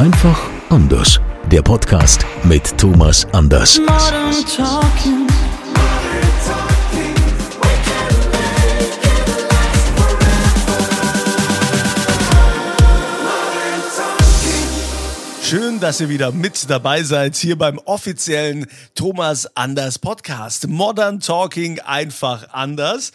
Einfach anders. Der Podcast mit Thomas Anders. Schön, dass ihr wieder mit dabei seid hier beim offiziellen Thomas Anders Podcast. Modern Talking einfach anders.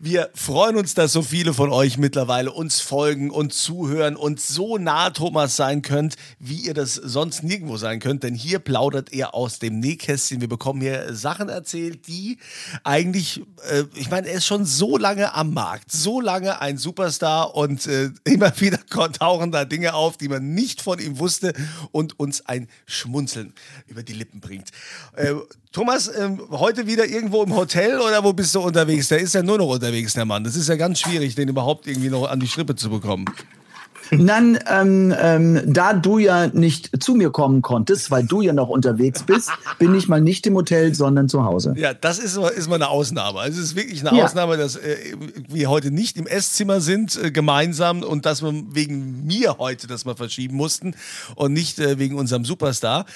Wir freuen uns, dass so viele von euch mittlerweile uns folgen und zuhören und so nah Thomas sein könnt, wie ihr das sonst nirgendwo sein könnt, denn hier plaudert er aus dem Nähkästchen. Wir bekommen hier Sachen erzählt, die eigentlich, äh, ich meine, er ist schon so lange am Markt, so lange ein Superstar und äh, immer wieder tauchen da Dinge auf, die man nicht von ihm wusste und uns ein Schmunzeln über die Lippen bringt. Äh, Thomas, ähm, heute wieder irgendwo im Hotel oder wo bist du unterwegs? Der ist ja nur noch unterwegs, der Mann. Das ist ja ganz schwierig, den überhaupt irgendwie noch an die Schrippe zu bekommen. Dann, ähm, ähm, da du ja nicht zu mir kommen konntest, weil du ja noch unterwegs bist, bin ich mal nicht im Hotel, sondern zu Hause. Ja, das ist, ist mal eine Ausnahme. Also es ist wirklich eine ja. Ausnahme, dass äh, wir heute nicht im Esszimmer sind, äh, gemeinsam und dass wir wegen mir heute das mal verschieben mussten und nicht äh, wegen unserem Superstar.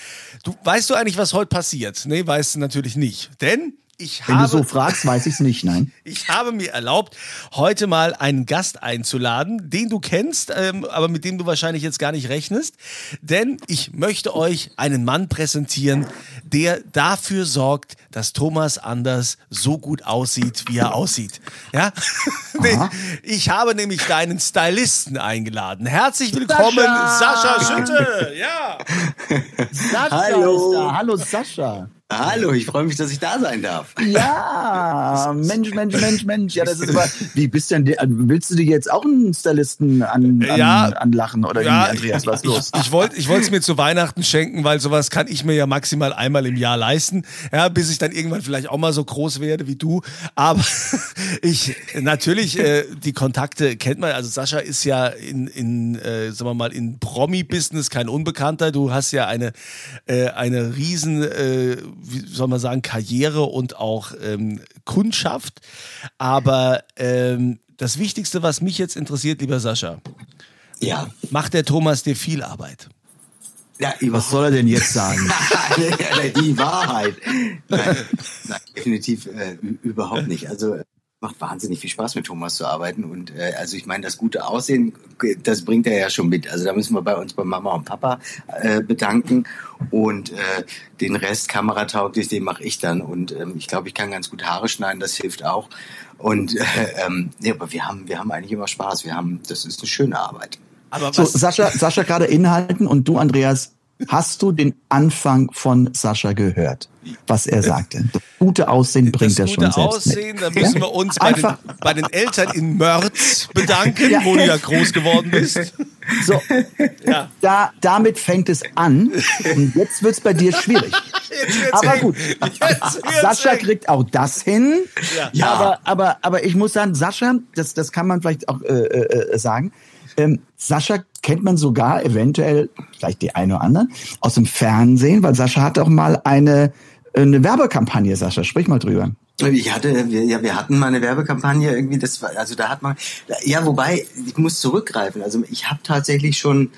Du, weißt du eigentlich, was heute passiert? Nee, weißt du natürlich nicht. Denn ich Wenn du so fragst, weiß ich es nicht, nein. Ich habe mir erlaubt, heute mal einen Gast einzuladen, den du kennst, ähm, aber mit dem du wahrscheinlich jetzt gar nicht rechnest. Denn ich möchte euch einen Mann präsentieren, der dafür sorgt, dass Thomas Anders so gut aussieht, wie er aussieht. Ja? ich habe nämlich deinen Stylisten eingeladen. Herzlich willkommen, Sascha, Sascha Schütte. Ja. Sascha Hallo. Hallo, Sascha. Hallo, ich freue mich, dass ich da sein darf. Ja, Mensch, Mensch, Mensch, Mensch. Ja, das ist aber, wie bist denn, willst du dir jetzt auch einen Stylisten an, an, ja, anlachen oder ja, Andreas, was los? Ich, ich wollte ich es mir zu Weihnachten schenken, weil sowas kann ich mir ja maximal einmal im Jahr leisten, ja, bis ich dann irgendwann vielleicht auch mal so groß werde wie du. Aber ich, natürlich, äh, die Kontakte kennt man, also Sascha ist ja in, in äh, sagen wir mal, in Promi-Business kein Unbekannter. Du hast ja eine, äh, eine riesen, äh, wie soll man sagen, Karriere und auch ähm, Kundschaft. Aber ähm, das Wichtigste, was mich jetzt interessiert, lieber Sascha, ja. macht der Thomas dir viel Arbeit? Ja, was soll er denn jetzt sagen? die Wahrheit. Nein, nein definitiv äh, überhaupt nicht. Also macht wahnsinnig viel Spaß mit Thomas zu arbeiten. Und äh, also ich meine das gute Aussehen das bringt er ja schon mit. Also da müssen wir bei uns bei Mama und Papa äh, bedanken. Und äh, den Rest kameratauglich den mache ich dann. Und ähm, ich glaube ich kann ganz gut Haare schneiden das hilft auch. Und äh, ähm, ja, aber wir haben wir haben eigentlich immer Spaß. Wir haben das ist eine schöne Arbeit. Aber so, Sascha Sascha gerade inhalten und du Andreas Hast du den Anfang von Sascha gehört, was er sagte? Das gute Aussehen bringt er schon selbst Aussehen, mit. da müssen wir uns bei den, bei den, Eltern in Mörz bedanken, ja. wo du ja groß geworden bist. So, ja. da, damit fängt es an und jetzt wird es bei dir schwierig. Aber gut, Sascha kriegt auch das hin. Ja. Aber, aber, aber ich muss sagen, Sascha, das, das kann man vielleicht auch äh, äh, sagen, ähm, Sascha kennt man sogar eventuell, vielleicht die eine oder andere, aus dem Fernsehen, weil Sascha hat auch mal eine, eine Werbekampagne, Sascha, sprich mal drüber. Ich hatte, wir, ja, wir hatten mal eine Werbekampagne irgendwie, das war, also da hat man, ja, wobei, ich muss zurückgreifen, also ich habe tatsächlich schon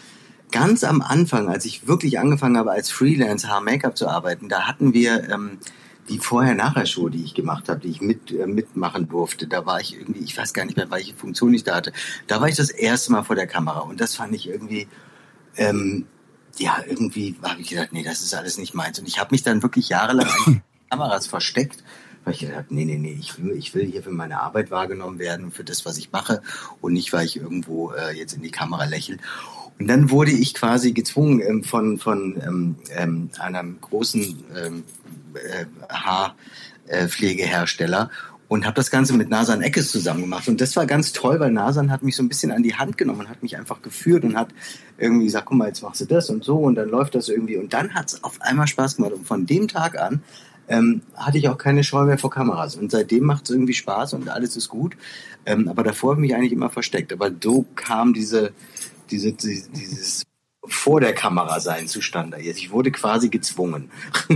ganz am Anfang, als ich wirklich angefangen habe, als Freelance Haar-Make-up zu arbeiten, da hatten wir ähm, die Vorher-Nachher-Show, die ich gemacht habe, die ich mit, äh, mitmachen durfte, da war ich irgendwie, ich weiß gar nicht mehr, welche Funktion ich da hatte. Da war ich das erste Mal vor der Kamera und das fand ich irgendwie, ähm, ja, irgendwie habe ich gedacht, nee, das ist alles nicht meins. Und ich habe mich dann wirklich jahrelang an Kameras versteckt, weil ich gedacht habe, nee, nee, nee, ich will, ich will hier für meine Arbeit wahrgenommen werden, für das, was ich mache und nicht, weil ich irgendwo äh, jetzt in die Kamera lächle. Und dann wurde ich quasi gezwungen ähm, von, von ähm, ähm, einem großen ähm, äh, Haarpflegehersteller und habe das Ganze mit Nasan Eckes zusammen gemacht. Und das war ganz toll, weil Nasan hat mich so ein bisschen an die Hand genommen und hat mich einfach geführt und hat irgendwie gesagt, guck mal, jetzt machst du das und so und dann läuft das irgendwie. Und dann hat es auf einmal Spaß gemacht. Und von dem Tag an ähm, hatte ich auch keine Scheu mehr vor Kameras. Und seitdem macht es irgendwie Spaß und alles ist gut. Ähm, aber davor habe ich mich eigentlich immer versteckt. Aber so kam diese, diese, dieses vor der Kamera sein zustande. Ich wurde quasi gezwungen.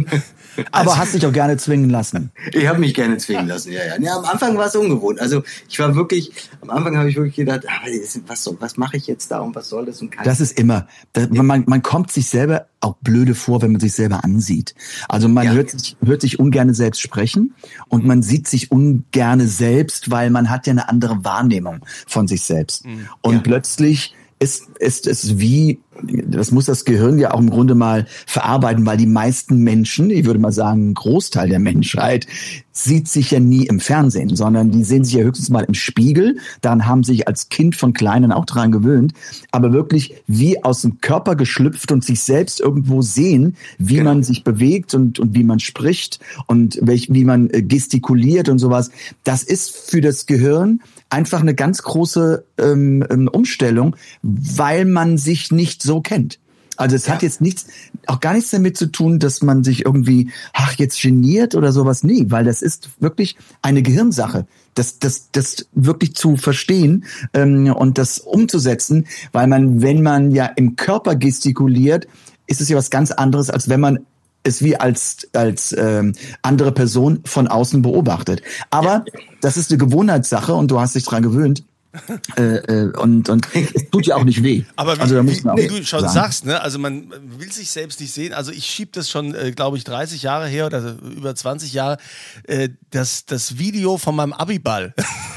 Aber also, hast dich auch gerne zwingen lassen. Ich habe mich gerne zwingen lassen, ja, ja. ja am Anfang war es ungewohnt. Also ich war wirklich, am Anfang habe ich wirklich gedacht, ah, was, was mache ich jetzt da und was soll das und kann Das ist immer, das, man, man kommt sich selber auch blöde vor, wenn man sich selber ansieht. Also man ja. hört, sich, hört sich ungerne selbst sprechen und man sieht sich ungerne selbst, weil man hat ja eine andere Wahrnehmung von sich selbst. Mhm. Und ja. plötzlich ist, ist es wie, das muss das Gehirn ja auch im Grunde mal verarbeiten, weil die meisten Menschen, ich würde mal sagen, ein Großteil der Menschheit, sieht sich ja nie im Fernsehen, sondern die sehen sich ja höchstens mal im Spiegel. Daran haben sich als Kind von Kleinen auch dran gewöhnt. Aber wirklich wie aus dem Körper geschlüpft und sich selbst irgendwo sehen, wie genau. man sich bewegt und, und wie man spricht und welch, wie man äh, gestikuliert und sowas. Das ist für das Gehirn einfach eine ganz große ähm, ähm, Umstellung, weil man sich nicht so kennt. Also es ja. hat jetzt nichts, auch gar nichts damit zu tun, dass man sich irgendwie, ach, jetzt geniert oder sowas. Nee, weil das ist wirklich eine Gehirnsache. Das, das, das wirklich zu verstehen ähm, und das umzusetzen, weil man, wenn man ja im Körper gestikuliert, ist es ja was ganz anderes, als wenn man es wie als als ähm, andere Person von außen beobachtet. Aber das ist eine Gewohnheitssache und du hast dich dran gewöhnt. äh, äh, und, und es tut ja auch nicht weh. Aber wie, also, wie, wie du schon sagen. sagst, ne? also man will sich selbst nicht sehen. Also ich schiebe das schon, äh, glaube ich, 30 Jahre her oder über 20 Jahre, äh, das, das Video von meinem Abiball.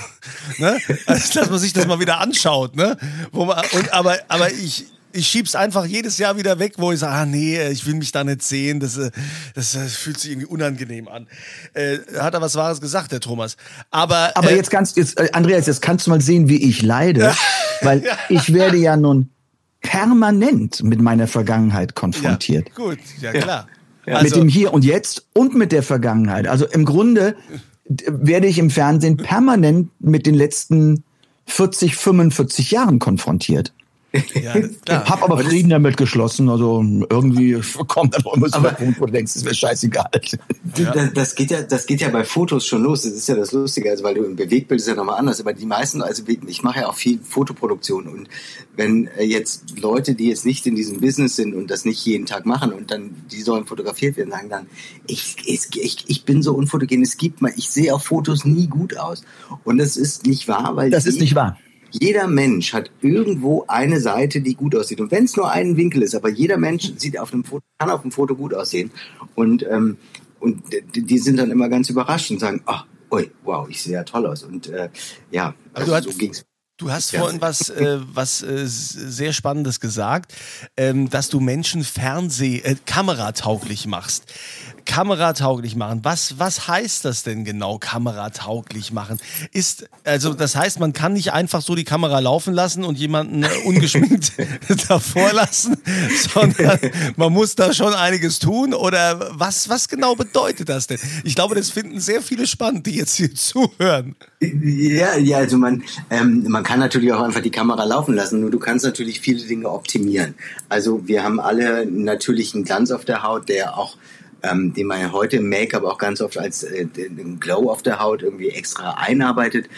ne? also, dass man sich das mal wieder anschaut. Ne? Man, und, aber, aber ich, ich schieb's einfach jedes Jahr wieder weg, wo ich sage, ah nee, ich will mich da nicht sehen, das, äh, das, das fühlt sich irgendwie unangenehm an. Äh, hat er was Wahres gesagt, der Thomas. Aber, Aber äh, jetzt kannst jetzt, äh, Andreas, jetzt kannst du mal sehen, wie ich leide, weil ich werde ja nun permanent mit meiner Vergangenheit konfrontiert. Ja, gut, ja klar. Ja. Also, mit dem Hier und Jetzt und mit der Vergangenheit. Also im Grunde werde ich im Fernsehen permanent mit den letzten 40, 45 Jahren konfrontiert. Ja, klar. Hab aber, Frieden damit geschlossen. Also irgendwie kommt dann immer so der Punkt, wo du denkst, es wäre scheißegal. Ja. Das, geht ja, das geht ja bei Fotos schon los. Das ist ja das Lustige, also weil du im Bewegbild ist ja nochmal anders. Aber die meisten, also ich mache ja auch viel Fotoproduktion und wenn äh, jetzt Leute, die jetzt nicht in diesem Business sind und das nicht jeden Tag machen und dann die sollen fotografiert werden, sagen dann, ich, ich, ich bin so unfotogen. Es gibt mal, ich sehe auf Fotos nie gut aus. Und das ist nicht wahr, weil das ist nicht wahr jeder Mensch hat irgendwo eine Seite, die gut aussieht. Und wenn es nur einen Winkel ist, aber jeder Mensch sieht auf einem Foto, kann auf dem Foto gut aussehen. Und, ähm, und die sind dann immer ganz überrascht und sagen, ach, ui, wow, ich sehe ja toll aus. Und äh, ja, also so ging's. Du hast ja. vorhin was, äh, was äh, sehr Spannendes gesagt, ähm, dass du Menschen Fernseh, äh, kameratauglich machst. Kameratauglich machen. Was, was heißt das denn genau, kameratauglich machen? Ist, also das heißt, man kann nicht einfach so die Kamera laufen lassen und jemanden äh, ungeschminkt davor lassen, sondern man muss da schon einiges tun. Oder was, was genau bedeutet das denn? Ich glaube, das finden sehr viele spannend, die jetzt hier zuhören. Ja, ja, also man, ähm, man kann natürlich auch einfach die Kamera laufen lassen, nur du kannst natürlich viele Dinge optimieren. Also wir haben alle natürlich einen Glanz auf der Haut, der auch ähm, den man ja heute im Make-up auch ganz oft als äh, Glow auf der Haut irgendwie extra einarbeitet.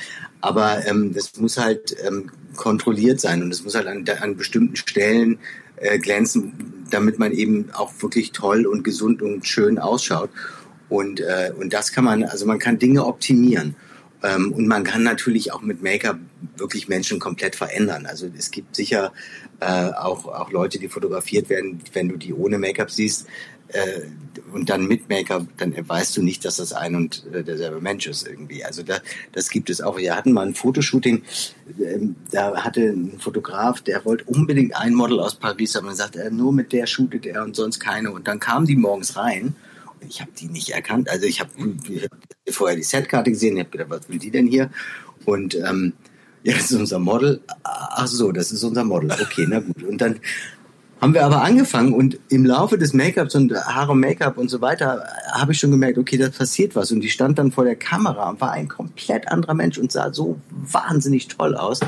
Aber ähm, das muss halt ähm, kontrolliert sein und es muss halt an, an bestimmten Stellen äh, glänzen, damit man eben auch wirklich toll und gesund und schön ausschaut. Und, äh, und das kann man, also man kann Dinge optimieren. Ähm, und man kann natürlich auch mit Make-up wirklich Menschen komplett verändern. Also es gibt sicher äh, auch, auch Leute, die fotografiert werden, wenn du die ohne Make-up siehst, äh, und dann mit Make-up, dann weißt du nicht, dass das ein und äh, derselbe Mensch ist irgendwie. Also da, das gibt es auch. Wir hatten mal ein Fotoshooting, ähm, da hatte ein Fotograf, der wollte unbedingt ein Model aus Paris haben und sagt, äh, nur mit der shootet er und sonst keine. Und dann kamen die morgens rein und ich habe die nicht erkannt. Also ich habe hab vorher die Setkarte gesehen, ich habe gedacht, was will die denn hier? Und ähm, ja, das ist unser Model. Ach so, das ist unser Model. Okay, na gut. Und dann haben wir aber angefangen und im Laufe des Make-ups und Haare Make-up und so weiter habe ich schon gemerkt, okay, da passiert was. Und die stand dann vor der Kamera und war ein komplett anderer Mensch und sah so wahnsinnig toll aus.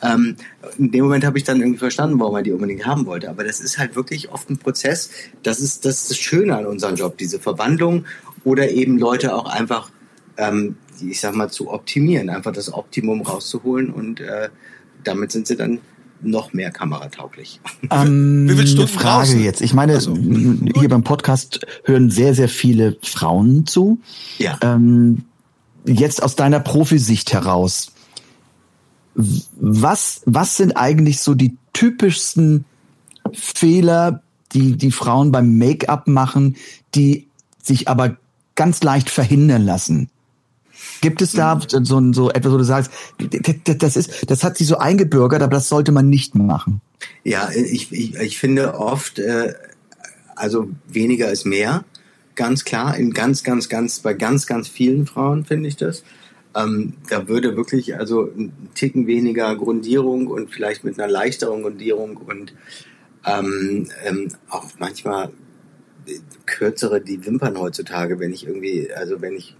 Ähm, in dem Moment habe ich dann irgendwie verstanden, warum er die unbedingt haben wollte. Aber das ist halt wirklich oft ein Prozess. Das ist das, ist das Schöne an unserem Job, diese Verwandlung oder eben Leute auch einfach, ähm, ich sag mal, zu optimieren, einfach das Optimum rauszuholen und äh, damit sind sie dann noch mehr kameratauglich. Ähm, Wie viele Stunden Frage draußen? jetzt. Ich meine, also, hier beim Podcast hören sehr, sehr viele Frauen zu. Ja. Ähm, jetzt aus deiner Profisicht heraus. Was, was sind eigentlich so die typischsten Fehler, die die Frauen beim Make-up machen, die sich aber ganz leicht verhindern lassen? Gibt es da so, so etwas, wo du sagst, das ist, das hat sich so eingebürgert, aber das sollte man nicht machen? Ja, ich, ich, ich finde oft, äh, also weniger ist mehr. Ganz klar, in ganz, ganz, ganz, bei ganz, ganz vielen Frauen finde ich das. Ähm, da würde wirklich also ein Ticken weniger Grundierung und vielleicht mit einer leichteren Grundierung und ähm, ähm, auch manchmal kürzere die Wimpern heutzutage, wenn ich irgendwie, also wenn ich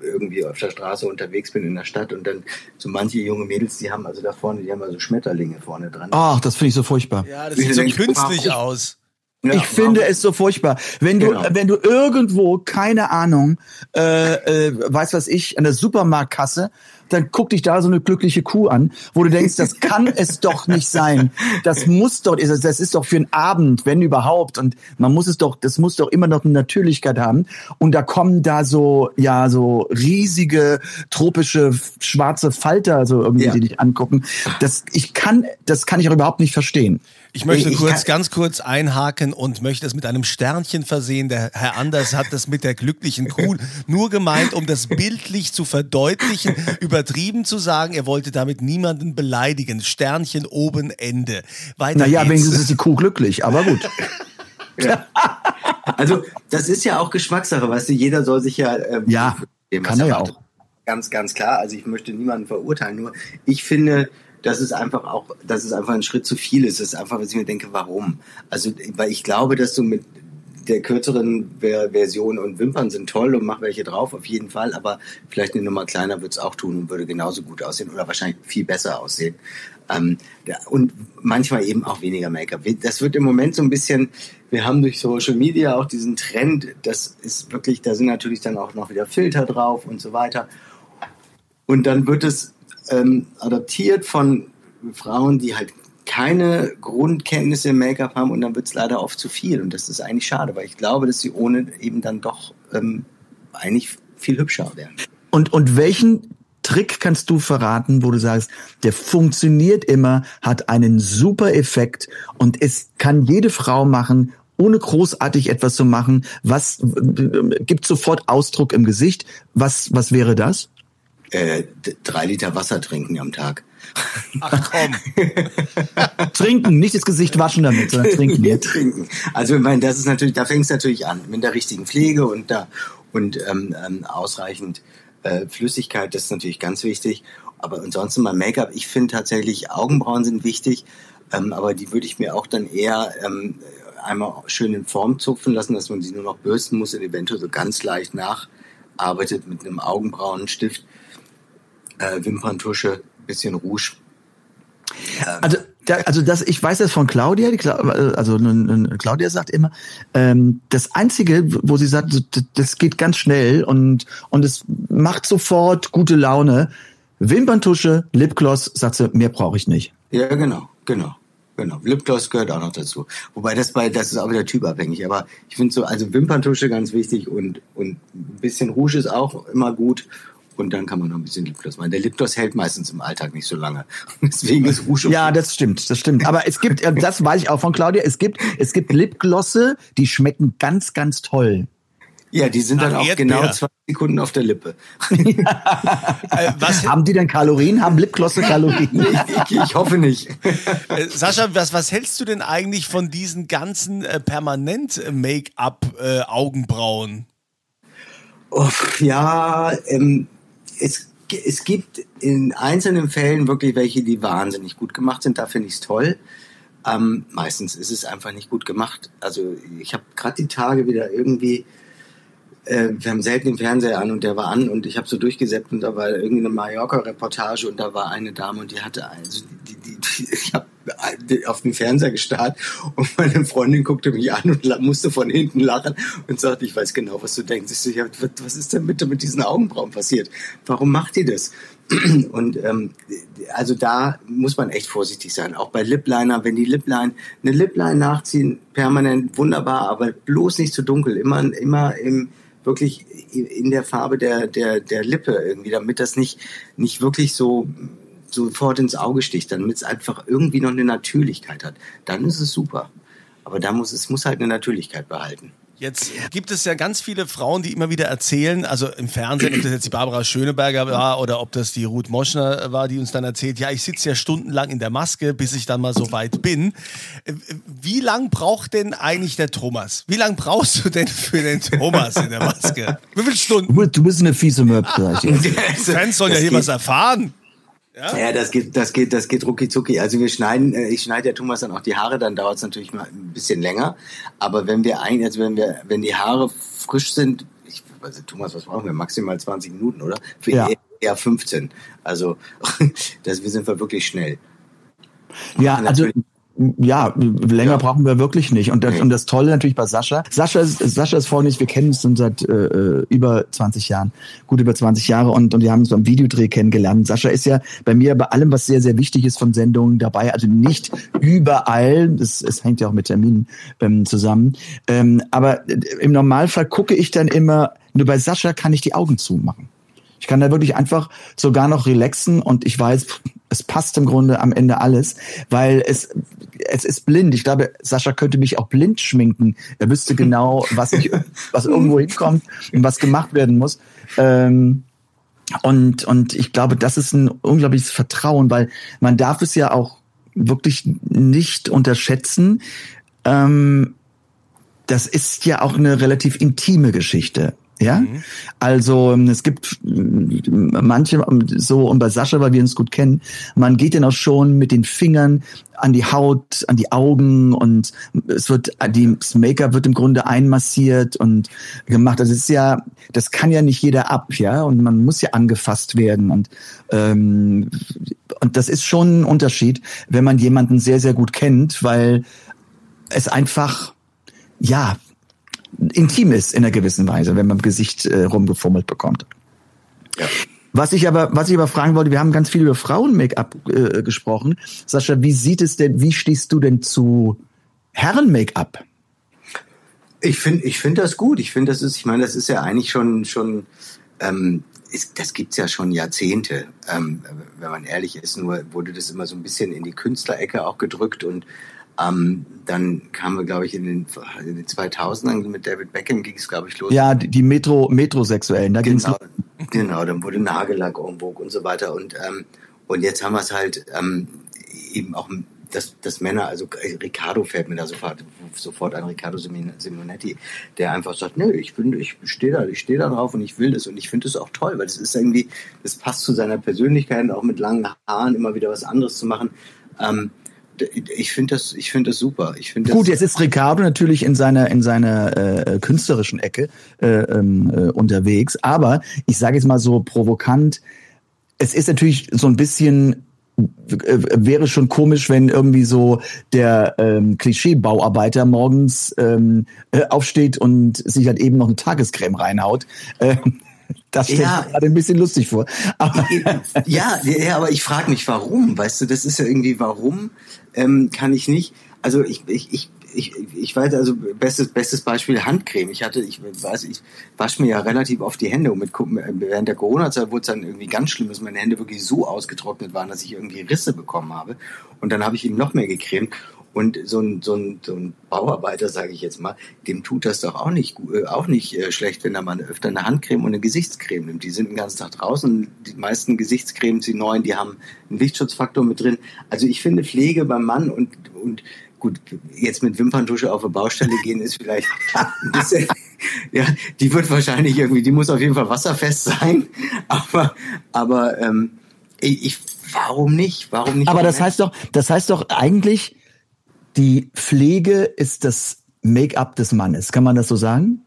irgendwie auf der Straße unterwegs bin in der Stadt und dann so manche junge Mädels, die haben also da vorne, die haben also Schmetterlinge vorne dran. Ach, das finde ich so furchtbar. Ja, das sieht so künstlich aus. Ja, ich finde es so furchtbar. Wenn du, genau. wenn du irgendwo, keine Ahnung, äh, äh, weiß was ich, an der Supermarktkasse dann guck dich da so eine glückliche Kuh an, wo du denkst, das kann es doch nicht sein. Das muss doch, das ist doch für einen Abend, wenn überhaupt. Und man muss es doch, das muss doch immer noch eine Natürlichkeit haben. Und da kommen da so, ja, so riesige tropische schwarze Falter, so irgendwie, ja. die dich angucken. Das, ich kann, das kann ich auch überhaupt nicht verstehen. Ich möchte ich kurz, ganz kurz einhaken und möchte das mit einem Sternchen versehen. Der Herr Anders hat das mit der glücklichen Kuh nur gemeint, um das bildlich zu verdeutlichen, übertrieben zu sagen. Er wollte damit niemanden beleidigen. Sternchen oben, Ende. Weiter naja, geht's. wenigstens ist die Kuh glücklich, aber gut. Ja. Also, das ist ja auch Geschmackssache, weißt du, jeder soll sich ja. Ähm, ja, kann er ja auch. Ganz, ganz klar. Also, ich möchte niemanden verurteilen. Nur, ich finde, das ist einfach auch, dass es einfach ein Schritt zu viel ist. Das ist einfach, was ich mir denke, warum? Also, weil ich glaube, dass du mit der kürzeren Version und Wimpern sind toll und mach welche drauf, auf jeden Fall, aber vielleicht eine Nummer kleiner würde es auch tun und würde genauso gut aussehen oder wahrscheinlich viel besser aussehen. Ähm, und manchmal eben auch weniger Make-up. Das wird im Moment so ein bisschen, wir haben durch Social Media auch diesen Trend, das ist wirklich, da sind natürlich dann auch noch wieder Filter drauf und so weiter. Und dann wird es ähm, adaptiert von Frauen, die halt keine Grundkenntnisse im Make-up haben und dann wird es leider oft zu viel und das ist eigentlich schade, weil ich glaube, dass sie ohne eben dann doch ähm, eigentlich viel hübscher werden. Und, und welchen Trick kannst du verraten, wo du sagst, der funktioniert immer, hat einen super Effekt und es kann jede Frau machen, ohne großartig etwas zu machen. Was äh, gibt sofort Ausdruck im Gesicht? Was, was wäre das? äh, drei Liter Wasser trinken am Tag. Ach komm. trinken, nicht das Gesicht waschen damit, sondern trinken. Ja, trinken. Also ich meine, das ist natürlich, da fängt es natürlich an mit der richtigen Pflege und da und ähm, ähm, ausreichend äh, Flüssigkeit, das ist natürlich ganz wichtig. Aber ansonsten beim Make-up, ich finde tatsächlich Augenbrauen sind wichtig, ähm, aber die würde ich mir auch dann eher ähm, einmal schön in Form zupfen lassen, dass man sie nur noch bürsten muss und eventuell so ganz leicht nacharbeitet mit einem Augenbrauenstift äh, Wimperntusche, bisschen Rouge. Ähm, also, da, also das, ich weiß das von Claudia, die, also Claudia sagt immer, ähm, das Einzige, wo sie sagt, das geht ganz schnell und, und es macht sofort gute Laune. Wimperntusche, Lipgloss, sagt sie, mehr brauche ich nicht. Ja, genau, genau. Genau, Lipgloss gehört auch noch dazu. Wobei das bei, das ist auch wieder typabhängig. Aber ich finde so, also Wimperntusche ganz wichtig und, und ein bisschen Rouge ist auch immer gut und dann kann man noch ein bisschen Lipgloss machen. Der Lipgloss hält meistens im Alltag nicht so lange. Deswegen ist Rouge. Ja, das stimmt, das stimmt. Aber es gibt, äh, das weiß ich auch von Claudia, es gibt, es gibt Lipglosse, die schmecken ganz, ganz toll. Ja, die sind Nach dann auch Erdbeer. genau zwei Sekunden auf der Lippe. Äh, was, haben die denn Kalorien? Haben Lipglosse Kalorien? ich, ich, ich, hoffe nicht. Äh, Sascha, was, was hältst du denn eigentlich von diesen ganzen äh, permanent Make-up-Augenbrauen? Oh, ja, ähm, es, es gibt in einzelnen Fällen wirklich welche, die wahnsinnig gut gemacht sind. Da finde ich es toll. Ähm, meistens ist es einfach nicht gut gemacht. Also ich habe gerade die Tage wieder irgendwie äh, wir haben selten den Fernseher an und der war an und ich habe so durchgesetzt und da war irgendwie eine Mallorca-Reportage und da war eine Dame und die hatte also die, die, die ich habe auf den Fernseher gestarrt und meine Freundin guckte mich an und musste von hinten lachen und sagte, ich weiß genau, was du denkst. Ich so, ja, was ist denn bitte mit diesen Augenbrauen passiert? Warum macht ihr das? Und ähm, also da muss man echt vorsichtig sein. Auch bei Lipliner, wenn die Lipline, eine Lipline nachziehen, permanent wunderbar, aber bloß nicht zu dunkel. Immer, immer im wirklich in der Farbe der, der, der Lippe irgendwie, damit das nicht, nicht wirklich so sofort ins Auge sticht, damit es einfach irgendwie noch eine Natürlichkeit hat. Dann ist es super. Aber da muss es muss halt eine Natürlichkeit behalten. Jetzt gibt es ja ganz viele Frauen, die immer wieder erzählen, also im Fernsehen, ob das jetzt die Barbara Schöneberger war oder ob das die Ruth Moschner war, die uns dann erzählt, ja, ich sitze ja stundenlang in der Maske, bis ich dann mal so weit bin. Wie lang braucht denn eigentlich der Thomas? Wie lang brauchst du denn für den Thomas in der Maske? Wie viele Stunden? Du bist eine fiese. Die Fans sollen ja hier was erfahren. Ja? ja, das geht, das geht, das geht rucki zucki. Also wir schneiden, äh, ich schneide ja Thomas dann auch die Haare, dann dauert es natürlich mal ein bisschen länger. Aber wenn wir ein, also wenn wir, wenn die Haare frisch sind, ich, also Thomas, was brauchen wir? Maximal 20 Minuten, oder? Für ja. eher 15. Also das, wir sind wir wirklich schnell. Ja, also ja, länger ja. brauchen wir wirklich nicht. Und das, und das Tolle natürlich bei Sascha. Sascha ist, Sascha ist folgendes, wir kennen uns schon seit äh, äh über 20 Jahren, gut über 20 Jahre und, und wir haben uns beim Videodreh kennengelernt. Sascha ist ja bei mir bei allem, was sehr, sehr wichtig ist von Sendungen dabei. Also nicht überall, es, es hängt ja auch mit Terminen ähm, zusammen. Ähm, aber äh, im Normalfall gucke ich dann immer, nur bei Sascha kann ich die Augen zumachen. Ich kann da wirklich einfach sogar noch relaxen und ich weiß, es passt im Grunde am Ende alles, weil es, es ist blind. Ich glaube, Sascha könnte mich auch blind schminken. Er wüsste genau, was ich, was irgendwo hinkommt und was gemacht werden muss. Ähm, und, und ich glaube, das ist ein unglaubliches Vertrauen, weil man darf es ja auch wirklich nicht unterschätzen. Ähm, das ist ja auch eine relativ intime Geschichte. Ja, mhm. also ähm, es gibt manche so und bei Sascha, weil wir uns gut kennen, man geht dann auch schon mit den Fingern an die Haut, an die Augen und es wird das Make-up wird im Grunde einmassiert und gemacht. Also es ist ja, das kann ja nicht jeder ab, ja, und man muss ja angefasst werden und ähm, und das ist schon ein Unterschied, wenn man jemanden sehr sehr gut kennt, weil es einfach ja intim ist in einer gewissen Weise, wenn man im Gesicht äh, rumgefummelt bekommt. Ja. Was ich aber, was ich aber fragen wollte, wir haben ganz viel über Frauen-Make-up äh, gesprochen. Sascha, wie sieht es denn, wie stehst du denn zu Herren-Make-up? Ich finde, ich finde das gut. Ich finde, das ist, ich meine, das ist ja eigentlich schon, schon, ähm, ist, das gibt's ja schon Jahrzehnte. Ähm, wenn man ehrlich ist, nur wurde das immer so ein bisschen in die Künstlerecke auch gedrückt und ähm, dann kamen wir, glaube ich, in den, in den 2000ern mit David Beckham ging es, glaube ich, los. Ja, die Metro, Metrosexuellen, da genau, ging's Genau, dann wurde Nagellack en vogue und so weiter. Und, ähm, und jetzt haben wir es halt ähm, eben auch, dass, dass Männer, also Riccardo fällt mir da sofort, sofort an, Riccardo Simonetti, der einfach sagt, nö, ich finde, ich stehe da, ich stehe da drauf und ich will das und ich finde das auch toll, weil das ist irgendwie, das passt zu seiner Persönlichkeit, auch mit langen Haaren immer wieder was anderes zu machen. Ähm, ich finde das, ich finde das super. Ich finde gut. Jetzt ist Ricardo natürlich in seiner in seiner äh, künstlerischen Ecke äh, ähm, äh, unterwegs, aber ich sage jetzt mal so provokant. Es ist natürlich so ein bisschen äh, wäre schon komisch, wenn irgendwie so der ähm, Klischee-Bauarbeiter morgens ähm, äh, aufsteht und sich halt eben noch eine Tagescreme reinhaut. Ähm, das stelle ja. ich gerade ein bisschen lustig vor. Aber ja, ja, aber ich frage mich, warum? Weißt du, das ist ja irgendwie, warum ähm, kann ich nicht? Also ich, ich, ich ich, ich weiß also bestes bestes Beispiel Handcreme. Ich hatte ich weiß ich wasche mir ja relativ oft die Hände und mit während der Corona-Zeit wurde es dann irgendwie ganz schlimm, dass meine Hände wirklich so ausgetrocknet waren, dass ich irgendwie Risse bekommen habe und dann habe ich ihm noch mehr gecremt und so ein, so ein, so ein Bauarbeiter, sage ich jetzt mal, dem tut das doch auch nicht, äh, auch nicht äh, schlecht, wenn er mal öfter eine Handcreme und eine Gesichtscreme nimmt. Die sind den ganzen Tag draußen. Die meisten Gesichtscremes, die neuen, die haben einen Lichtschutzfaktor mit drin. Also ich finde Pflege beim Mann und, und gut, jetzt mit Wimperntusche auf eine Baustelle gehen ist vielleicht ein bisschen, ja, die wird wahrscheinlich irgendwie, die muss auf jeden Fall wasserfest sein. Aber, aber ähm, ich, warum nicht? Warum nicht? Aber das heißt doch, das heißt doch eigentlich, die Pflege ist das Make-up des Mannes. Kann man das so sagen?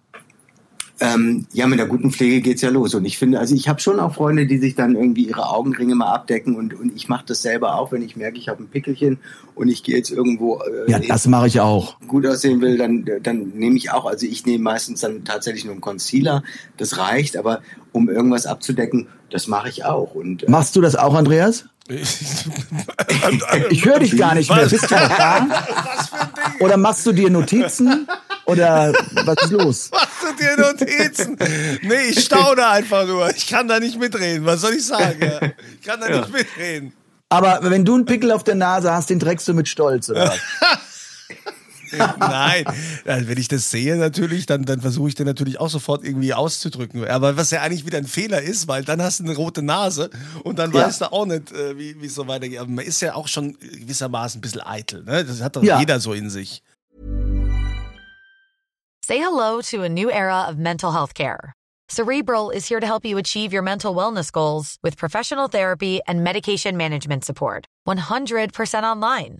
Ähm, ja, mit der guten Pflege geht's ja los. Und ich finde, also ich habe schon auch Freunde, die sich dann irgendwie ihre Augenringe mal abdecken und, und ich mache das selber auch, wenn ich merke, ich habe ein Pickelchen und ich gehe jetzt irgendwo äh, ja, das mache ich auch. gut aussehen will, dann, dann nehme ich auch. Also ich nehme meistens dann tatsächlich nur einen Concealer, das reicht, aber um irgendwas abzudecken, das mache ich auch. Und, äh, Machst du das auch, Andreas? Ich höre dich gar nicht mehr. Bist du da? Oder machst du dir Notizen? Oder was ist los? Machst du dir Notizen? Nee, ich staune einfach nur. Ich kann da nicht mitreden. Was soll ich sagen? Ich kann da ja. nicht mitreden. Aber wenn du einen Pickel auf der Nase hast, den trägst du mit Stolz, oder Nein, wenn ich das sehe natürlich, dann, dann versuche ich den natürlich auch sofort irgendwie auszudrücken. Aber was ja eigentlich wieder ein Fehler ist, weil dann hast du eine rote Nase und dann ja. weißt du auch nicht, äh, wie es so weitergeht. Aber man ist ja auch schon gewissermaßen ein bisschen eitel. Ne? Das hat doch ja. jeder so in sich. Say hello to a new era of mental health care. Cerebral is here to help you achieve your mental wellness goals with professional therapy and medication management support. 100% online.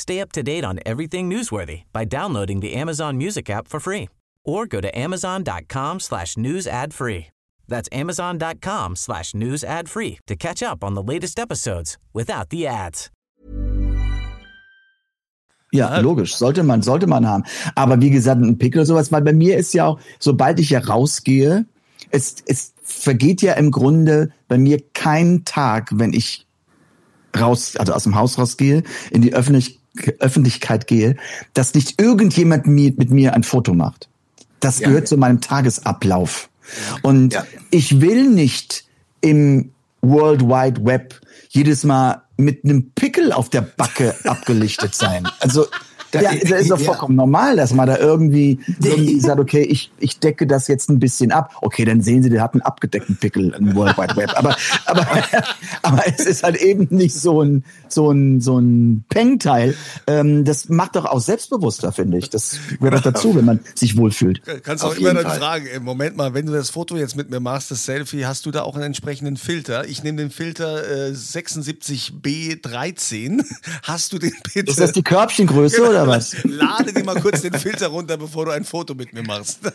Stay up to date on everything newsworthy by downloading the Amazon Music app for free or go to amazon.com slash news ad free. That's amazon.com slash news ad free to catch up on the latest episodes without the ads. Ja, logisch. Sollte man, sollte man haben. Aber wie gesagt, ein Pickel oder sowas, weil bei mir ist ja auch, sobald ich ja rausgehe, es, es vergeht ja im Grunde bei mir kein Tag, wenn ich raus, also aus dem Haus rausgehe, in die Öffentlich Öffentlichkeit gehe, dass nicht irgendjemand mit mir ein Foto macht. Das ja. gehört zu meinem Tagesablauf. Und ja. ich will nicht im World Wide Web jedes Mal mit einem Pickel auf der Backe abgelichtet sein. Also da, ja, das ist doch vollkommen ja. normal, dass man da irgendwie, irgendwie sagt, okay, ich, ich decke das jetzt ein bisschen ab. Okay, dann sehen Sie, der hat einen abgedeckten Pickel im World Wide Web. Aber, aber, aber es ist halt eben nicht so ein, so ein, so ein Peng-Teil. Ähm, das macht doch auch selbstbewusster, finde ich. Das gehört doch dazu, wenn man sich wohlfühlt. Kannst auch immer dann fragen, im Moment mal, wenn du das Foto jetzt mit mir machst, das Selfie, hast du da auch einen entsprechenden Filter? Ich nehme den Filter äh, 76B13. Hast du den bitte? Ist das die Körbchengröße genau. oder? Oder was? Lade dir mal kurz den Filter runter, bevor du ein Foto mit mir machst.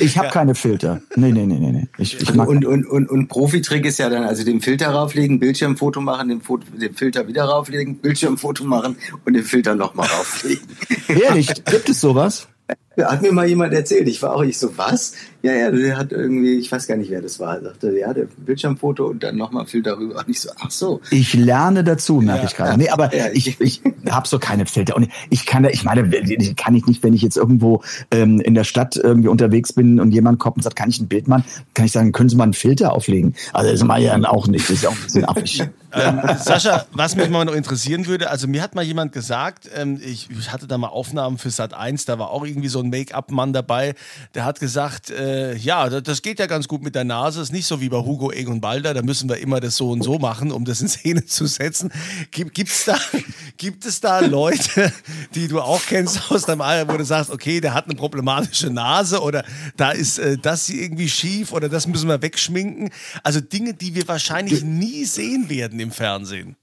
Ich habe ja. keine Filter. Nee, nee, nee, nee. Ich, ich mag und, und, und, und Profitrick ist ja dann, also den Filter rauflegen, Bildschirmfoto machen, den, Foto, den Filter wieder rauflegen, Bildschirmfoto machen und den Filter nochmal rauflegen. Ehrlich, gibt es sowas? Hat mir mal jemand erzählt. Ich war auch nicht so, was? Ja, ja, der hat irgendwie, ich weiß gar nicht, wer das war. Er sagte, ja, der Bildschirmfoto und dann nochmal Filter rüber. Und ich so, ach so. Ich lerne dazu, merke ja. ich gerade. Nee, aber ja, ich, ich habe so keine Filter. Und ich kann da, ich meine, kann ich nicht, wenn ich jetzt irgendwo ähm, in der Stadt irgendwie unterwegs bin und jemand kommt und sagt, kann ich ein Bild machen, kann ich sagen, können Sie mal einen Filter auflegen? Also das mache ich dann auch nicht. Das ist auch ein bisschen affig. ähm, Sascha, was mich mal noch interessieren würde, also mir hat mal jemand gesagt, ähm, ich, ich hatte da mal Aufnahmen für Sat 1, da war auch irgendwie so ein Make-up-Mann dabei, der hat gesagt, äh, äh, ja, das geht ja ganz gut mit der Nase. Ist nicht so wie bei Hugo Egon Balder. Da müssen wir immer das so und so machen, um das in Szene zu setzen. Gibt, gibt's da, gibt es da Leute, die du auch kennst aus deinem Alter, wo du sagst, okay, der hat eine problematische Nase oder da ist äh, das irgendwie schief oder das müssen wir wegschminken? Also Dinge, die wir wahrscheinlich nie sehen werden im Fernsehen.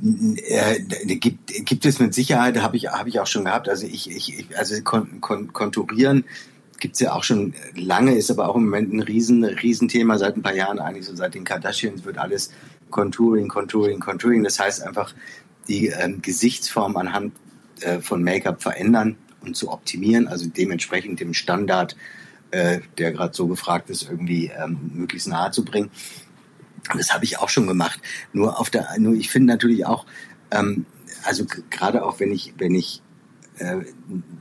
Äh, gibt, gibt es mit Sicherheit, habe ich, hab ich auch schon gehabt. Also ich, ich also kon, kon, konturieren gibt's ja auch schon lange, ist aber auch im Moment ein riesen, Riesenthema seit ein paar Jahren eigentlich, so seit den Kardashians wird alles Contouring, Contouring, Contouring. Das heißt einfach, die ähm, Gesichtsform anhand äh, von Make-up verändern und zu optimieren, also dementsprechend dem Standard äh, der gerade so gefragt ist, irgendwie ähm, möglichst nahe zu bringen. Das habe ich auch schon gemacht. Nur auf der, nur ich finde natürlich auch, ähm, also gerade auch wenn ich, wenn ich eine,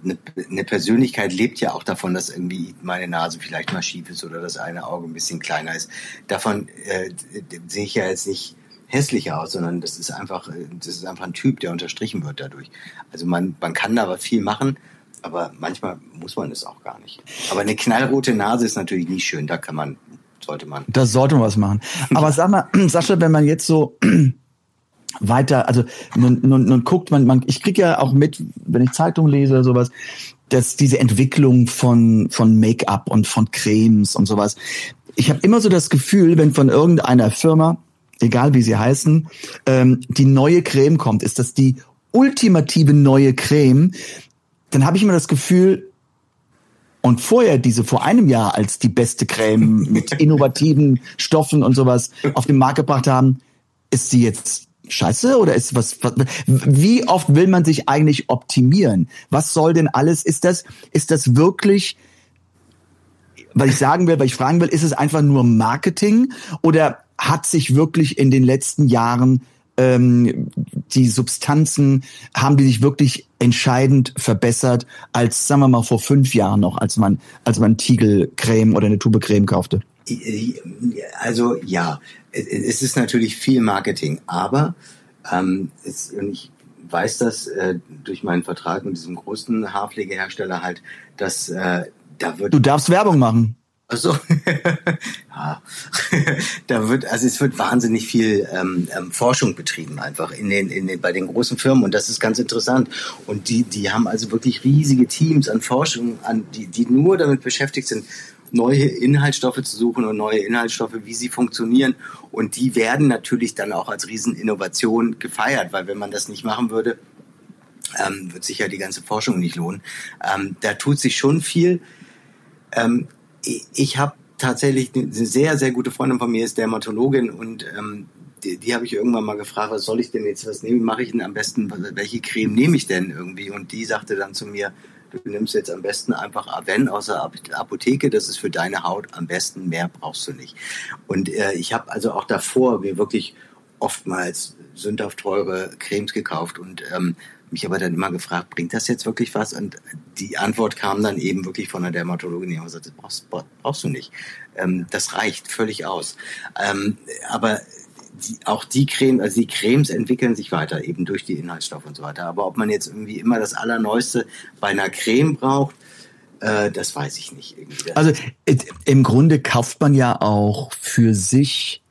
äh, eine Persönlichkeit lebt ja auch davon, dass irgendwie meine Nase vielleicht mal schief ist oder das eine Auge ein bisschen kleiner ist. Davon äh, sehe ich ja jetzt nicht hässlicher aus, sondern das ist einfach, äh, das ist einfach ein Typ, der unterstrichen wird dadurch. Also man, man kann da aber viel machen, aber manchmal muss man es auch gar nicht. Aber eine knallrote Nase ist natürlich nicht schön, da kann man, sollte man. Das sollte man was machen. Aber sag mal, Sascha, wenn man jetzt so weiter, also nun, nun, nun guckt man, man, ich krieg ja auch mit, wenn ich Zeitung lese oder sowas, dass diese Entwicklung von von Make-up und von Cremes und sowas. Ich habe immer so das Gefühl, wenn von irgendeiner Firma, egal wie sie heißen, ähm, die neue Creme kommt, ist das die ultimative neue Creme, dann habe ich immer das Gefühl, und vorher diese vor einem Jahr als die beste Creme mit innovativen Stoffen und sowas auf den Markt gebracht haben, ist sie jetzt scheiße oder ist was, was wie oft will man sich eigentlich optimieren? Was soll denn alles ist das ist das wirklich weil ich sagen will, weil ich fragen will, ist es einfach nur Marketing oder hat sich wirklich in den letzten Jahren ähm, die Substanzen, haben die sich wirklich entscheidend verbessert als, sagen wir mal, vor fünf Jahren noch, als man, als man Tiegelcreme oder eine Tube Creme kaufte? Also ja, es ist natürlich viel Marketing, aber ähm, es, ich weiß das äh, durch meinen Vertrag mit diesem großen Haarpflegehersteller halt, dass äh, da wird. Du darfst Werbung machen. Also ja, da wird also es wird wahnsinnig viel ähm, ähm, Forschung betrieben einfach in den, in den bei den großen Firmen und das ist ganz interessant und die die haben also wirklich riesige Teams an Forschung an die die nur damit beschäftigt sind neue Inhaltsstoffe zu suchen und neue Inhaltsstoffe, wie sie funktionieren. Und die werden natürlich dann auch als Rieseninnovation gefeiert, weil wenn man das nicht machen würde, ähm, wird sich ja die ganze Forschung nicht lohnen. Ähm, da tut sich schon viel. Ähm, ich habe tatsächlich eine sehr, sehr gute Freundin von mir, ist Dermatologin und ähm, die, die habe ich irgendwann mal gefragt, was soll ich denn jetzt, was nehme, mache ich denn am besten, welche Creme nehme ich denn irgendwie? Und die sagte dann zu mir, Du nimmst jetzt am besten einfach Aven aus der Apotheke, das ist für deine Haut am besten, mehr brauchst du nicht. Und äh, ich habe also auch davor mir wirklich oftmals sündhaft teure Cremes gekauft und ähm, mich aber dann immer gefragt, bringt das jetzt wirklich was? Und die Antwort kam dann eben wirklich von der Dermatologin, die haben gesagt, das brauchst, brauchst du nicht. Ähm, das reicht völlig aus. Ähm, aber die, auch die Creme, also die Cremes entwickeln sich weiter, eben durch die Inhaltsstoffe und so weiter. Aber ob man jetzt irgendwie immer das Allerneueste bei einer Creme braucht, äh, das weiß ich nicht. Irgendwie. Also im Grunde kauft man ja auch für sich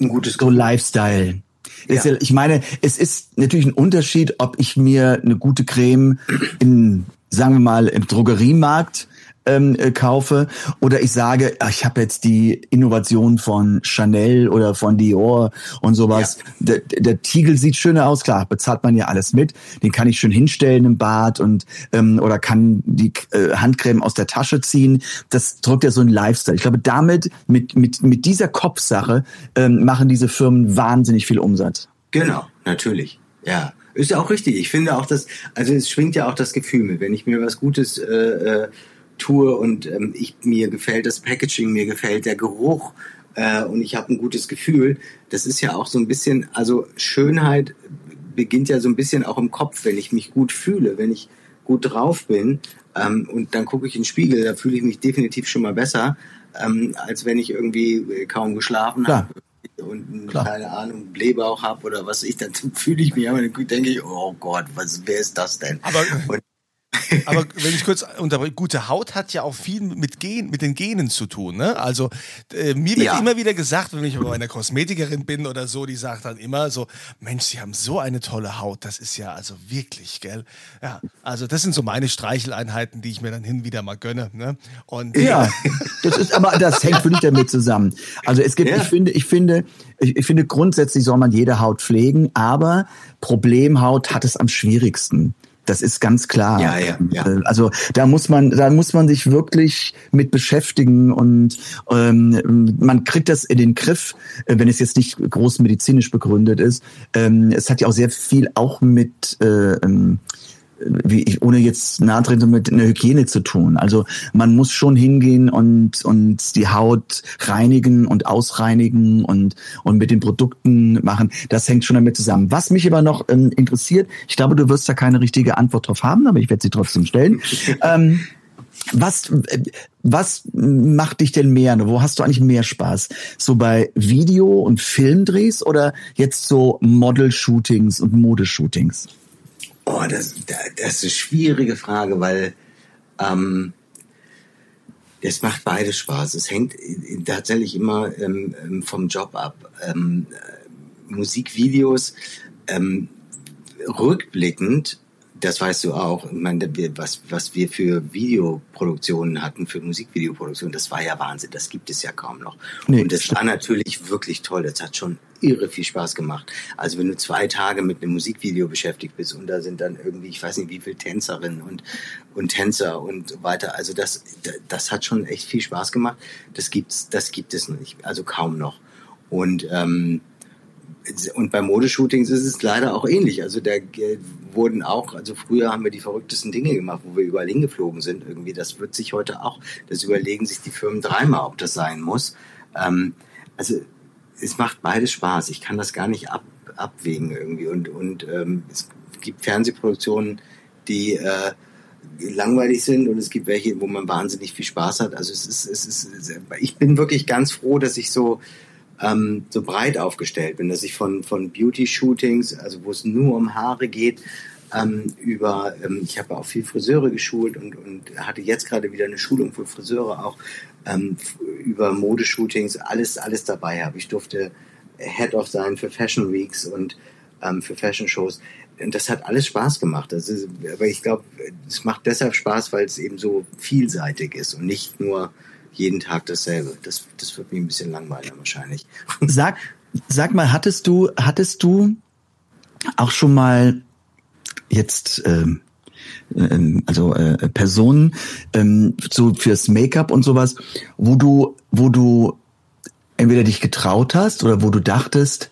ein gutes so Lifestyle. Ja. Ich meine, es ist natürlich ein Unterschied, ob ich mir eine gute Creme in, sagen wir mal, im Drogeriemarkt ähm, äh, kaufe oder ich sage, ich habe jetzt die Innovation von Chanel oder von Dior und sowas. Ja. Der, der Tiegel sieht schöner aus, klar, bezahlt man ja alles mit. Den kann ich schön hinstellen im Bad und ähm, oder kann die äh, Handcreme aus der Tasche ziehen. Das drückt ja so ein Lifestyle. Ich glaube, damit mit mit mit dieser Kopfsache ähm, machen diese Firmen wahnsinnig viel Umsatz. Genau, natürlich. Ja, ist ja auch richtig. Ich finde auch, dass, also es schwingt ja auch das Gefühl mit, wenn ich mir was Gutes äh, äh tue und ähm, ich, mir gefällt das Packaging, mir gefällt der Geruch äh, und ich habe ein gutes Gefühl. Das ist ja auch so ein bisschen, also Schönheit beginnt ja so ein bisschen auch im Kopf, wenn ich mich gut fühle, wenn ich gut drauf bin ähm, und dann gucke ich in den Spiegel, da fühle ich mich definitiv schon mal besser, ähm, als wenn ich irgendwie äh, kaum geschlafen habe und Klar. keine Ahnung Blähbauch habe oder was ich dann fühle ich mich aber denke ich oh Gott was wer ist das denn aber und aber wenn ich kurz unterbreche, gute Haut hat ja auch viel mit, Gen, mit den Genen zu tun. Ne? Also äh, mir wird ja. immer wieder gesagt, wenn ich bei einer Kosmetikerin bin oder so, die sagt dann immer so, Mensch, Sie haben so eine tolle Haut, das ist ja also wirklich, gell? Ja, also das sind so meine Streicheleinheiten, die ich mir dann hin wieder mal gönne. Ne? Und, ja, das ist, aber das hängt für mich damit zusammen. Also es gibt, ja. ich finde, ich finde, ich, ich finde grundsätzlich soll man jede Haut pflegen, aber Problemhaut hat es am schwierigsten. Das ist ganz klar. Ja, ja, ja. Äh, also da muss man, da muss man sich wirklich mit beschäftigen und ähm, man kriegt das in den Griff, äh, wenn es jetzt nicht groß medizinisch begründet ist. Ähm, es hat ja auch sehr viel auch mit äh, ähm, wie, ohne jetzt nah drin mit einer Hygiene zu tun. Also man muss schon hingehen und, und die Haut reinigen und ausreinigen und, und mit den Produkten machen. Das hängt schon damit zusammen. Was mich aber noch ähm, interessiert, ich glaube, du wirst da keine richtige Antwort drauf haben, aber ich werde sie trotzdem stellen. ähm, was, was macht dich denn mehr? Wo hast du eigentlich mehr Spaß? So bei Video- und Filmdrehs oder jetzt so Model-Shootings und Modeshootings? Oh, das, das ist eine schwierige Frage, weil ähm, es macht beides Spaß. Es hängt tatsächlich immer ähm, ähm, vom Job ab. Ähm, äh, Musikvideos ähm, rückblickend das weißt du auch. Ich meine, was, was wir für Videoproduktionen hatten, für Musikvideoproduktionen, das war ja Wahnsinn. Das gibt es ja kaum noch. Nee, und das war natürlich wirklich toll. Das hat schon irre viel Spaß gemacht. Also wenn du zwei Tage mit einem Musikvideo beschäftigt bist und da sind dann irgendwie, ich weiß nicht, wie viele Tänzerinnen und, und Tänzer und weiter. Also das, das hat schon echt viel Spaß gemacht. Das gibt's, das gibt es nicht. Also kaum noch. Und, ähm, und bei Modeshootings ist es leider auch ähnlich. Also da wurden auch, also früher haben wir die verrücktesten Dinge gemacht, wo wir überall hingeflogen sind. Irgendwie, das wird sich heute auch, das überlegen sich die Firmen dreimal, ob das sein muss. Ähm, also es macht beides Spaß. Ich kann das gar nicht ab, abwägen irgendwie. Und, und ähm, es gibt Fernsehproduktionen, die äh, langweilig sind und es gibt welche, wo man wahnsinnig viel Spaß hat. Also es ist, es ist, ich bin wirklich ganz froh, dass ich so ähm, so breit aufgestellt bin, dass ich von, von Beauty-Shootings, also wo es nur um Haare geht, ähm, über, ähm, ich habe auch viel Friseure geschult und, und hatte jetzt gerade wieder eine Schulung für Friseure auch ähm, über Modeshootings, alles, alles dabei habe. Ich durfte Head-Off sein für Fashion Weeks und ähm, für Fashion Shows. Und das hat alles Spaß gemacht. Das ist, aber ich glaube, es macht deshalb Spaß, weil es eben so vielseitig ist und nicht nur jeden Tag dasselbe. Das, das wird mir ein bisschen langweilig wahrscheinlich. Sag, sag mal, hattest du, hattest du auch schon mal jetzt ähm, ähm, also äh, Personen ähm, so fürs Make-up und sowas, wo du, wo du entweder dich getraut hast oder wo du dachtest,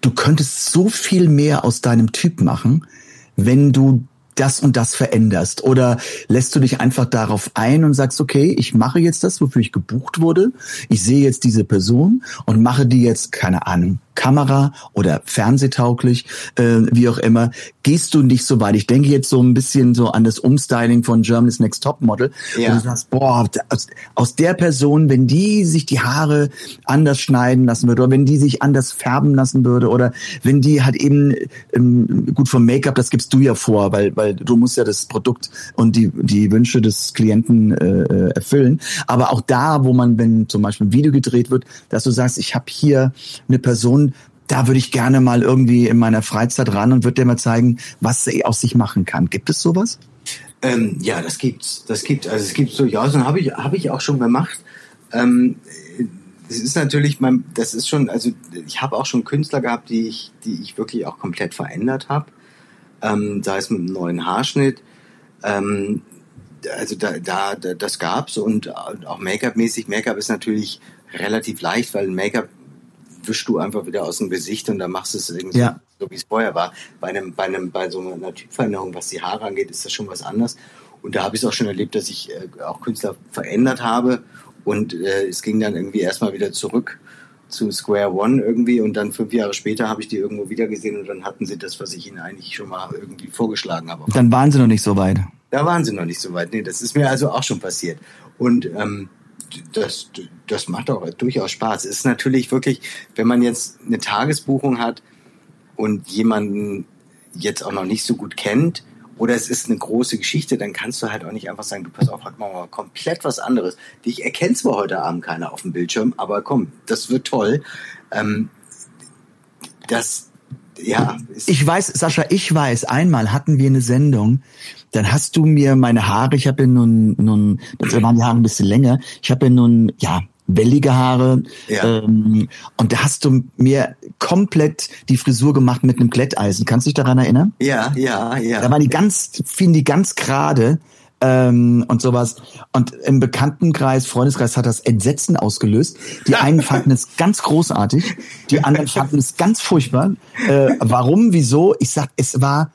du könntest so viel mehr aus deinem Typ machen, wenn du das und das veränderst? Oder lässt du dich einfach darauf ein und sagst, okay, ich mache jetzt das, wofür ich gebucht wurde. Ich sehe jetzt diese Person und mache die jetzt, keine Ahnung, Kamera oder fernsehtauglich, äh, wie auch immer, gehst du nicht so weit. Ich denke jetzt so ein bisschen so an das Umstyling von Germany's Next Top Model, ja. wo du sagst, boah, aus, aus der Person, wenn die sich die Haare anders schneiden lassen würde oder wenn die sich anders färben lassen würde oder wenn die halt eben, ähm, gut vom Make-up, das gibst du ja vor, weil, weil du musst ja das Produkt und die, die Wünsche des Klienten äh, erfüllen. Aber auch da, wo man, wenn zum Beispiel ein Video gedreht wird, dass du sagst, ich habe hier eine Person, da würde ich gerne mal irgendwie in meiner Freizeit ran und würde dir mal zeigen, was sie aus sich machen kann. Gibt es sowas? Ähm, ja, das gibt's. Das gibt also es gibt ja, und habe ich habe ich auch schon gemacht. Ähm, das ist natürlich mein, das ist schon, also ich habe auch schon Künstler gehabt, die ich, die ich wirklich auch komplett verändert habe. Ähm, sei es mit einem neuen Haarschnitt. Ähm, also da, da, da das gab's und auch Make-up-mäßig. Make-up ist natürlich relativ leicht, weil Make-up wischst du einfach wieder aus dem Gesicht und dann machst du es irgendwie ja. so, wie es vorher war. Bei einem, bei einem, bei so einer Typveränderung, was die Haare angeht, ist das schon was anderes. Und da habe ich es auch schon erlebt, dass ich äh, auch Künstler verändert habe und äh, es ging dann irgendwie erstmal wieder zurück zu Square One irgendwie und dann fünf Jahre später habe ich die irgendwo wieder gesehen und dann hatten sie das, was ich ihnen eigentlich schon mal irgendwie vorgeschlagen habe. Dann waren sie noch nicht so weit. Da waren sie noch nicht so weit. Nee, das ist mir also auch schon passiert. Und ähm, das, das macht auch durchaus Spaß. Es ist natürlich wirklich, wenn man jetzt eine Tagesbuchung hat und jemanden jetzt auch noch nicht so gut kennt, oder es ist eine große Geschichte, dann kannst du halt auch nicht einfach sagen, du pass auf, wir mal komplett was anderes. Dich erkennt zwar heute Abend keiner auf dem Bildschirm, aber komm, das wird toll. Ähm, das, ja. Ich weiß, Sascha, ich weiß, einmal hatten wir eine Sendung, dann hast du mir meine Haare, ich habe ja nun, nun, das waren die Haare ein bisschen länger, ich habe ja nun, ja, wellige Haare. Ja. Ähm, und da hast du mir komplett die Frisur gemacht mit einem Glätteisen. Kannst du dich daran erinnern? Ja, ja, ja. Da waren die ganz, fielen die ganz gerade ähm, und sowas. Und im Bekanntenkreis, Freundeskreis hat das Entsetzen ausgelöst. Die einen fanden es ganz großartig, die anderen fanden es ganz furchtbar. Äh, warum, wieso? Ich sag, es war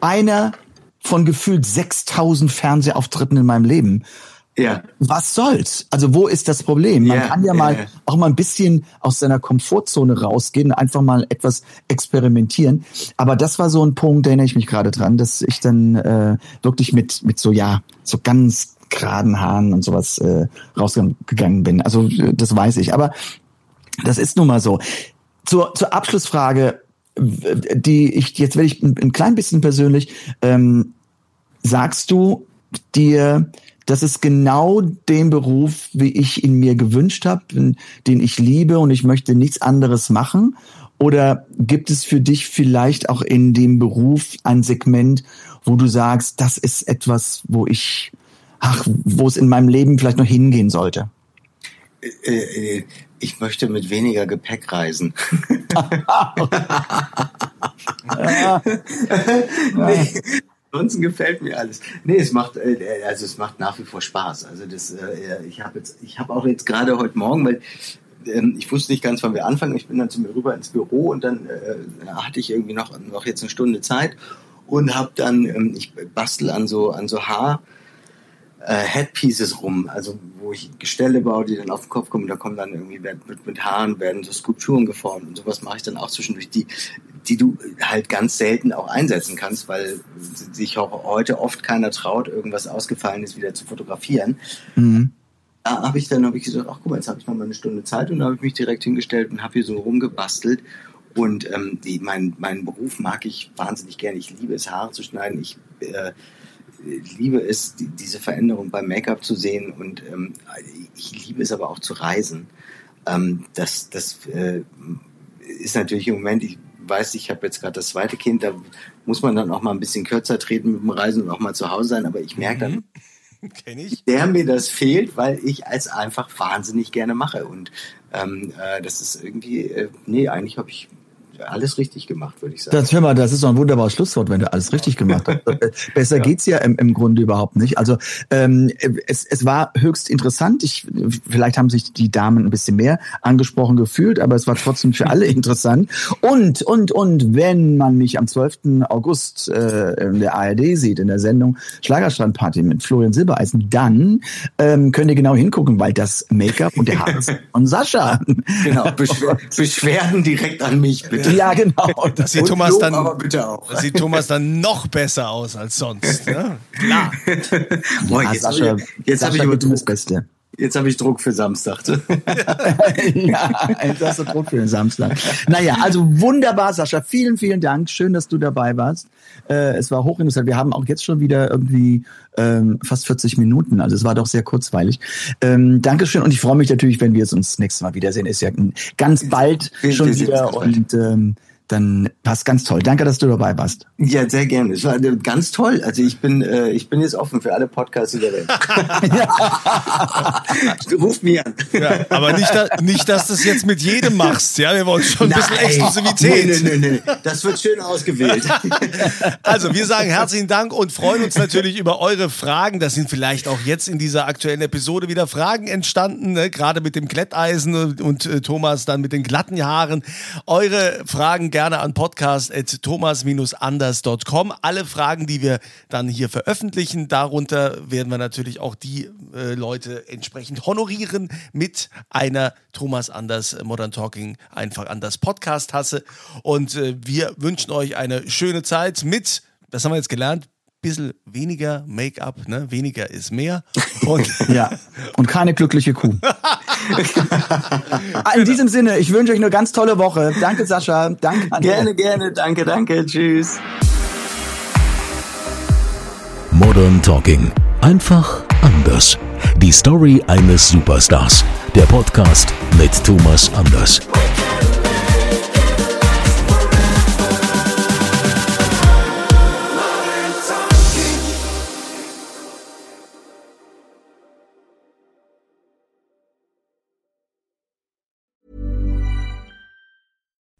einer von gefühlt 6000 Fernsehauftritten in meinem Leben. Ja. Was soll's? Also wo ist das Problem? Man ja, kann ja mal ja. auch mal ein bisschen aus seiner Komfortzone rausgehen, einfach mal etwas experimentieren. Aber das war so ein Punkt, da erinnere ich mich gerade dran, dass ich dann äh, wirklich mit mit so ja so ganz geraden Haaren und sowas äh, rausgegangen bin. Also das weiß ich. Aber das ist nun mal so. Zur, zur Abschlussfrage, die ich jetzt werde ich ein, ein klein bisschen persönlich. Ähm, sagst du dir das ist genau den Beruf, wie ich ihn mir gewünscht habe, den ich liebe und ich möchte nichts anderes machen? Oder gibt es für dich vielleicht auch in dem Beruf ein Segment, wo du sagst, das ist etwas, wo ich, ach, wo es in meinem Leben vielleicht noch hingehen sollte? Äh, äh, ich möchte mit weniger Gepäck reisen. nee, Ansonsten gefällt mir alles. Nee, es macht äh, also es macht nach wie vor Spaß. Also das äh, ich habe jetzt ich habe auch jetzt gerade heute Morgen, weil ähm, ich wusste nicht ganz, wann wir anfangen. Ich bin dann zu mir rüber ins Büro und dann äh, hatte ich irgendwie noch noch jetzt eine Stunde Zeit und habe dann ähm, ich bastel an so an so Haar äh, Headpieces rum, also wo ich Gestelle baue, die dann auf den Kopf kommen, da kommen dann irgendwie mit, mit Haaren werden so Skulpturen geformt und sowas mache ich dann auch zwischendurch, die, die du halt ganz selten auch einsetzen kannst, weil sich auch heute oft keiner traut, irgendwas Ausgefallenes wieder zu fotografieren. Mhm. Da habe ich dann hab ich gesagt, ach guck mal, jetzt habe ich noch mal eine Stunde Zeit und da habe ich mich direkt hingestellt und habe hier so rumgebastelt. Und ähm, die, mein, meinen Beruf mag ich wahnsinnig gerne. Ich liebe es, Haare zu schneiden. Ich äh, liebe es, die, diese Veränderung beim Make-up zu sehen und ähm, ich liebe es aber auch zu reisen. Ähm, das das äh, ist natürlich im Moment, ich weiß, ich habe jetzt gerade das zweite Kind, da muss man dann auch mal ein bisschen kürzer treten mit dem Reisen und auch mal zu Hause sein, aber ich merke dann, mhm. Kenn ich. der mir das fehlt, weil ich es einfach wahnsinnig gerne mache und ähm, äh, das ist irgendwie, äh, nee, eigentlich habe ich alles richtig gemacht, würde ich sagen. Das, hör mal, das ist doch ein wunderbares Schlusswort, wenn du alles richtig gemacht hast. Besser ja. geht's ja im, im Grunde überhaupt nicht. Also ähm, es, es war höchst interessant. Ich, vielleicht haben sich die Damen ein bisschen mehr angesprochen gefühlt, aber es war trotzdem für alle interessant. Und, und, und, wenn man mich am 12. August äh, in der ARD sieht, in der Sendung Schlagerstrandparty mit Florian Silbereisen, dann ähm, könnt ihr genau hingucken, weil das Make-up und der Haar und Sascha. Genau, Beschwer Beschwerden direkt an mich, bitte. Ja, genau. Das sieht, Thomas dann, das sieht Thomas dann noch besser aus als sonst. Ne? Klar. Boah, jetzt, Sascha, jetzt habe ich über das Beste. Jetzt habe ich Druck für Samstag. ja, jetzt hast du Druck für den Samstag. Naja, also wunderbar, Sascha. Vielen, vielen Dank. Schön, dass du dabei warst. Äh, es war hochinteressant. Wir haben auch jetzt schon wieder irgendwie ähm, fast 40 Minuten. Also es war doch sehr kurzweilig. Ähm, Dankeschön und ich freue mich natürlich, wenn wir uns nächstes Mal wiedersehen. Ist ja ganz bald schon wieder und ähm, dann passt ganz toll. Danke, dass du dabei warst. Ja, sehr gerne. Es war äh, ganz toll. Also ich bin, äh, ich bin jetzt offen für alle Podcasts der Welt. Ruf mich an. Ja, aber nicht, da, nicht, dass du es jetzt mit jedem machst. Ja, wir wollen schon ein bisschen Exklusivität. Nee, nee, nee, nee. Das wird schön ausgewählt. Also wir sagen herzlichen Dank und freuen uns natürlich über eure Fragen. Das sind vielleicht auch jetzt in dieser aktuellen Episode wieder Fragen entstanden, ne? gerade mit dem Glätteisen und, und äh, Thomas dann mit den glatten Haaren. Eure Fragen gerne gerne an podcast.thomas-anders.com. Alle Fragen, die wir dann hier veröffentlichen, darunter werden wir natürlich auch die äh, Leute entsprechend honorieren mit einer Thomas Anders Modern Talking einfach anders Podcast-Tasse. Und äh, wir wünschen euch eine schöne Zeit mit, das haben wir jetzt gelernt, bisschen weniger Make-up, ne? Weniger ist mehr. Und ja. Und keine glückliche Kuh. In diesem Sinne, ich wünsche euch eine ganz tolle Woche. Danke, Sascha. Danke. Anne. Gerne, gerne. Danke, danke. Tschüss. Modern Talking. Einfach anders. Die Story eines Superstars. Der Podcast mit Thomas Anders.